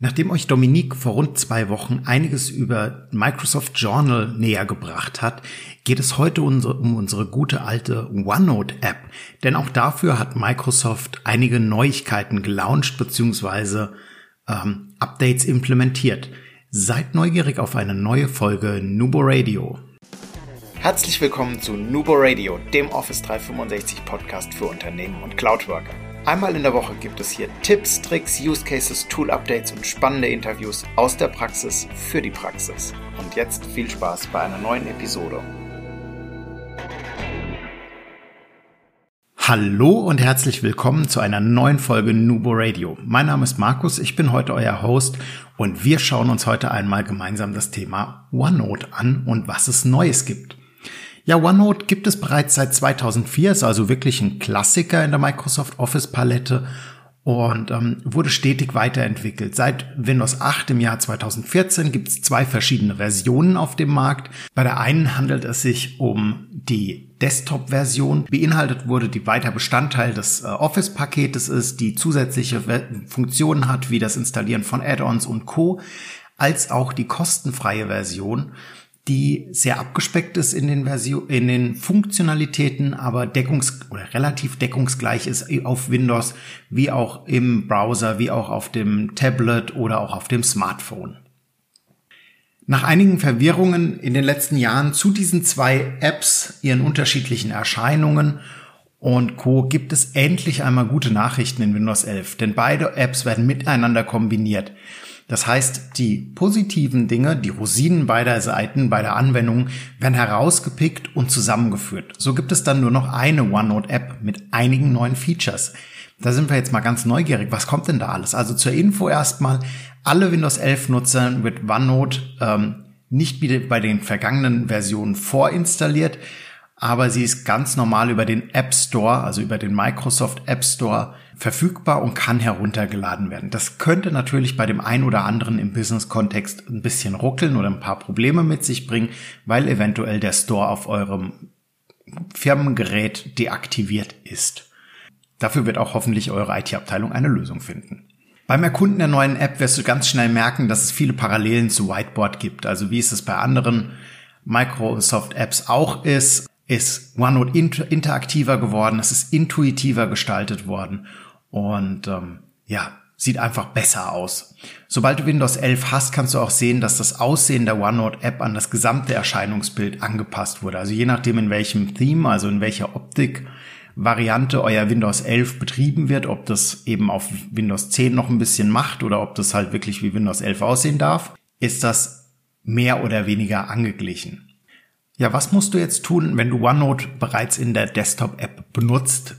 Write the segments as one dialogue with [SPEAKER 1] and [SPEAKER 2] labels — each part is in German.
[SPEAKER 1] Nachdem euch Dominique vor rund zwei Wochen einiges über Microsoft Journal näher gebracht hat, geht es heute um unsere gute alte OneNote-App. Denn auch dafür hat Microsoft einige Neuigkeiten gelauncht bzw. Ähm, Updates implementiert. Seid neugierig auf eine neue Folge Nubo Radio.
[SPEAKER 2] Herzlich willkommen zu Nubo Radio, dem Office 365 Podcast für Unternehmen und Cloudworker. Einmal in der Woche gibt es hier Tipps, Tricks, Use Cases, Tool Updates und spannende Interviews aus der Praxis für die Praxis. Und jetzt viel Spaß bei einer neuen Episode.
[SPEAKER 1] Hallo und herzlich willkommen zu einer neuen Folge Nubo Radio. Mein Name ist Markus, ich bin heute euer Host und wir schauen uns heute einmal gemeinsam das Thema OneNote an und was es Neues gibt. Ja, OneNote gibt es bereits seit 2004, ist also wirklich ein Klassiker in der Microsoft Office Palette und ähm, wurde stetig weiterentwickelt. Seit Windows 8 im Jahr 2014 gibt es zwei verschiedene Versionen auf dem Markt. Bei der einen handelt es sich um die Desktop-Version. Beinhaltet wurde, die weiter Bestandteil des äh, Office-Paketes ist, die zusätzliche Funktionen hat, wie das Installieren von Add-ons und Co., als auch die kostenfreie Version die sehr abgespeckt ist in den Version, in den Funktionalitäten, aber deckungs oder relativ deckungsgleich ist auf Windows, wie auch im Browser, wie auch auf dem Tablet oder auch auf dem Smartphone. Nach einigen Verwirrungen in den letzten Jahren zu diesen zwei Apps, ihren unterschiedlichen Erscheinungen und Co. gibt es endlich einmal gute Nachrichten in Windows 11, denn beide Apps werden miteinander kombiniert. Das heißt, die positiven Dinge, die Rosinen beider Seiten bei der Anwendung werden herausgepickt und zusammengeführt. So gibt es dann nur noch eine OneNote-App mit einigen neuen Features. Da sind wir jetzt mal ganz neugierig. Was kommt denn da alles? Also zur Info erstmal, alle Windows 11 Nutzer wird OneNote ähm, nicht wie bei den vergangenen Versionen vorinstalliert, aber sie ist ganz normal über den App Store, also über den Microsoft App Store verfügbar und kann heruntergeladen werden. Das könnte natürlich bei dem einen oder anderen im Business-Kontext ein bisschen ruckeln oder ein paar Probleme mit sich bringen, weil eventuell der Store auf eurem Firmengerät deaktiviert ist. Dafür wird auch hoffentlich eure IT-Abteilung eine Lösung finden. Beim Erkunden der neuen App wirst du ganz schnell merken, dass es viele Parallelen zu Whiteboard gibt. Also wie es es bei anderen Microsoft-Apps auch ist, ist OneNote interaktiver geworden, es ist intuitiver gestaltet worden und ähm, ja, sieht einfach besser aus. Sobald du Windows 11 hast, kannst du auch sehen, dass das Aussehen der OneNote-App an das gesamte Erscheinungsbild angepasst wurde. Also je nachdem, in welchem Theme, also in welcher Optik Variante euer Windows 11 betrieben wird, ob das eben auf Windows 10 noch ein bisschen macht oder ob das halt wirklich wie Windows 11 aussehen darf, ist das mehr oder weniger angeglichen. Ja, was musst du jetzt tun, wenn du OneNote bereits in der Desktop-App benutzt?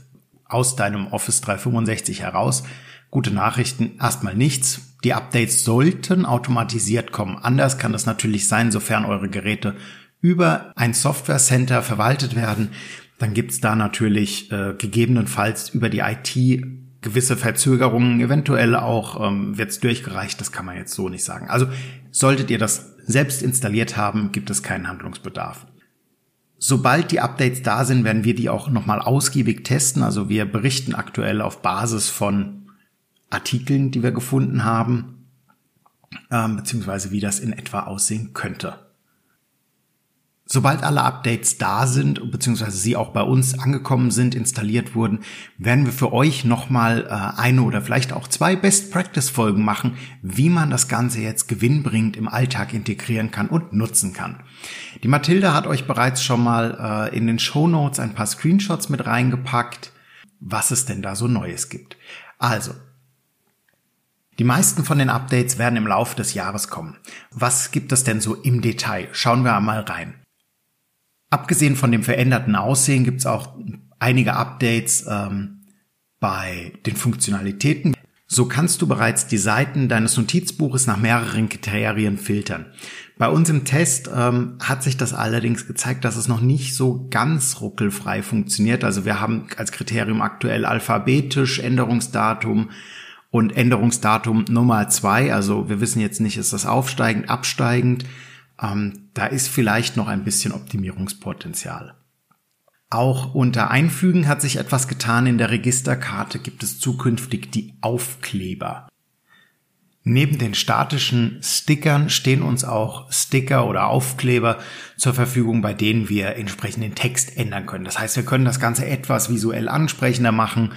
[SPEAKER 1] Aus deinem Office 365 heraus. Gute Nachrichten, erstmal nichts. Die Updates sollten automatisiert kommen. Anders kann das natürlich sein, sofern eure Geräte über ein Software Center verwaltet werden. Dann gibt's da natürlich äh, gegebenenfalls über die IT gewisse Verzögerungen, eventuell auch ähm, wird's durchgereicht, das kann man jetzt so nicht sagen. Also solltet ihr das selbst installiert haben, gibt es keinen Handlungsbedarf. Sobald die Updates da sind, werden wir die auch nochmal ausgiebig testen. Also wir berichten aktuell auf Basis von Artikeln, die wir gefunden haben, ähm, beziehungsweise wie das in etwa aussehen könnte. Sobald alle Updates da sind, beziehungsweise sie auch bei uns angekommen sind, installiert wurden, werden wir für euch nochmal äh, eine oder vielleicht auch zwei Best-Practice-Folgen machen, wie man das Ganze jetzt gewinnbringend im Alltag integrieren kann und nutzen kann. Die Mathilde hat euch bereits schon mal äh, in den Show Notes ein paar Screenshots mit reingepackt, was es denn da so Neues gibt. Also, die meisten von den Updates werden im Laufe des Jahres kommen. Was gibt es denn so im Detail? Schauen wir einmal rein. Abgesehen von dem veränderten Aussehen gibt es auch einige Updates ähm, bei den Funktionalitäten. So kannst du bereits die Seiten deines Notizbuches nach mehreren Kriterien filtern. Bei uns im Test ähm, hat sich das allerdings gezeigt, dass es noch nicht so ganz ruckelfrei funktioniert. Also wir haben als Kriterium aktuell alphabetisch Änderungsdatum und Änderungsdatum Nummer zwei. Also wir wissen jetzt nicht, ist das aufsteigend, absteigend. Ähm, da ist vielleicht noch ein bisschen Optimierungspotenzial. Auch unter Einfügen hat sich etwas getan. In der Registerkarte gibt es zukünftig die Aufkleber. Neben den statischen Stickern stehen uns auch Sticker oder Aufkleber zur Verfügung, bei denen wir entsprechend den Text ändern können. Das heißt, wir können das Ganze etwas visuell ansprechender machen.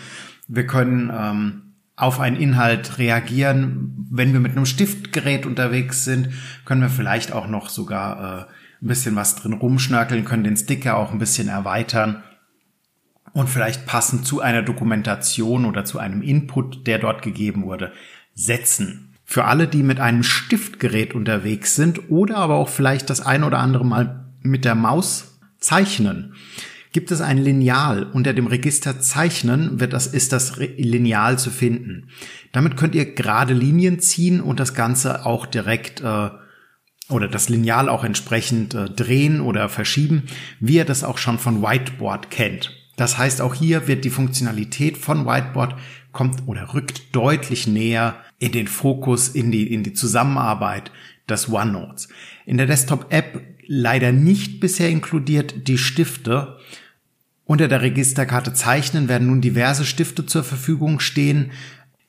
[SPEAKER 1] Wir können ähm, auf einen Inhalt reagieren. Wenn wir mit einem Stiftgerät unterwegs sind, können wir vielleicht auch noch sogar äh, ein bisschen was drin rumschnörkeln, können den Sticker auch ein bisschen erweitern und vielleicht passend zu einer Dokumentation oder zu einem Input, der dort gegeben wurde, setzen. Für alle, die mit einem Stiftgerät unterwegs sind oder aber auch vielleicht das ein oder andere Mal mit der Maus zeichnen, gibt es ein Lineal. Unter dem Register Zeichnen wird das, ist das Lineal zu finden. Damit könnt ihr gerade Linien ziehen und das Ganze auch direkt äh, oder das Lineal auch entsprechend äh, drehen oder verschieben, wie ihr das auch schon von Whiteboard kennt. Das heißt, auch hier wird die Funktionalität von Whiteboard kommt oder rückt deutlich näher in den Fokus, in die, in die Zusammenarbeit des OneNotes. In der Desktop-App leider nicht bisher inkludiert die Stifte. Unter der Registerkarte Zeichnen werden nun diverse Stifte zur Verfügung stehen.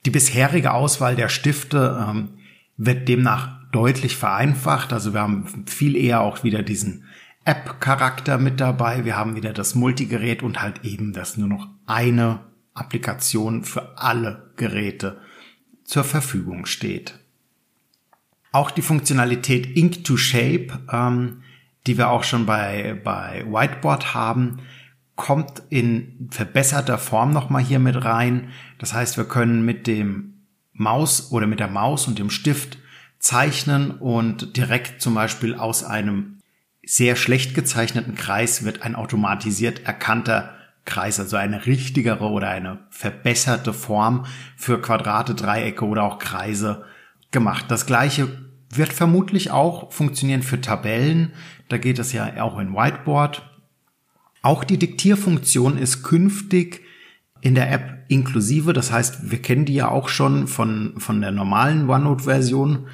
[SPEAKER 1] Die bisherige Auswahl der Stifte ähm, wird demnach deutlich vereinfacht. Also wir haben viel eher auch wieder diesen App-Charakter mit dabei. Wir haben wieder das Multigerät und halt eben das nur noch eine Applikation für alle Geräte zur Verfügung steht. Auch die Funktionalität Ink to Shape, ähm, die wir auch schon bei, bei Whiteboard haben, kommt in verbesserter Form nochmal hier mit rein. Das heißt, wir können mit dem Maus oder mit der Maus und dem Stift zeichnen und direkt zum Beispiel aus einem sehr schlecht gezeichneten Kreis wird ein automatisiert erkannter Kreis, also eine richtigere oder eine verbesserte Form für Quadrate, Dreiecke oder auch Kreise gemacht. Das gleiche wird vermutlich auch funktionieren für Tabellen. Da geht es ja auch in Whiteboard. Auch die Diktierfunktion ist künftig in der App inklusive. Das heißt, wir kennen die ja auch schon von, von der normalen OneNote-Version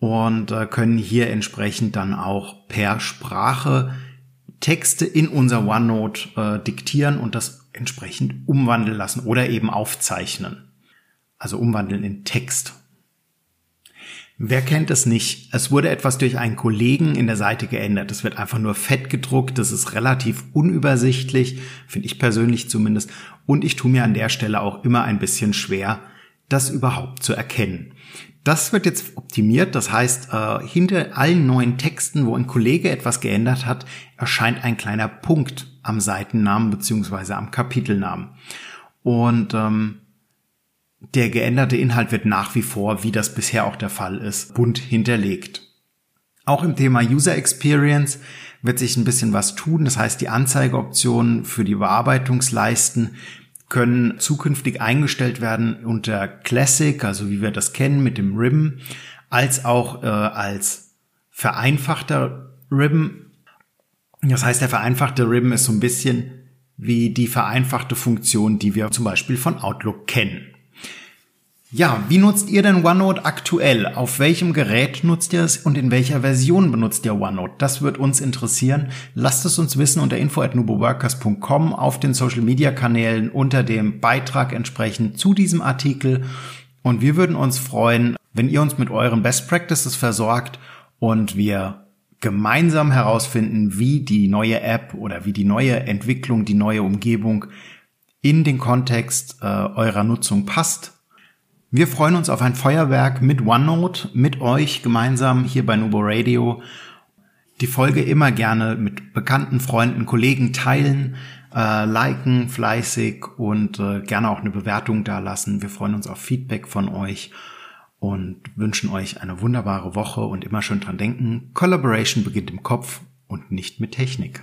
[SPEAKER 1] und äh, können hier entsprechend dann auch per Sprache Texte in unser OneNote äh, diktieren und das entsprechend umwandeln lassen oder eben aufzeichnen. Also umwandeln in Text. Wer kennt es nicht? Es wurde etwas durch einen Kollegen in der Seite geändert. Es wird einfach nur fett gedruckt. Das ist relativ unübersichtlich, finde ich persönlich zumindest. Und ich tue mir an der Stelle auch immer ein bisschen schwer, das überhaupt zu erkennen. Das wird jetzt optimiert, das heißt, äh, hinter allen neuen Texten, wo ein Kollege etwas geändert hat, erscheint ein kleiner Punkt am Seitennamen beziehungsweise am Kapitelnamen. Und ähm, der geänderte Inhalt wird nach wie vor, wie das bisher auch der Fall ist, bunt hinterlegt. Auch im Thema User Experience wird sich ein bisschen was tun. Das heißt, die Anzeigeoptionen für die Bearbeitungsleisten können zukünftig eingestellt werden unter Classic, also wie wir das kennen mit dem Ribbon, als auch äh, als vereinfachter Ribbon. Das heißt, der vereinfachte Ribbon ist so ein bisschen wie die vereinfachte Funktion, die wir zum Beispiel von Outlook kennen. Ja, wie nutzt ihr denn OneNote aktuell? Auf welchem Gerät nutzt ihr es und in welcher Version benutzt ihr OneNote? Das wird uns interessieren. Lasst es uns wissen unter info@nuboworkers.com auf den Social Media Kanälen unter dem Beitrag entsprechend zu diesem Artikel und wir würden uns freuen, wenn ihr uns mit euren Best Practices versorgt und wir gemeinsam herausfinden, wie die neue App oder wie die neue Entwicklung, die neue Umgebung in den Kontext äh, eurer Nutzung passt wir freuen uns auf ein Feuerwerk mit OneNote, mit euch gemeinsam hier bei Nubo Radio. Die Folge immer gerne mit bekannten Freunden, Kollegen teilen, äh, liken fleißig und äh, gerne auch eine Bewertung dalassen. Wir freuen uns auf Feedback von euch und wünschen euch eine wunderbare Woche und immer schön dran denken, Collaboration beginnt im Kopf und nicht mit Technik.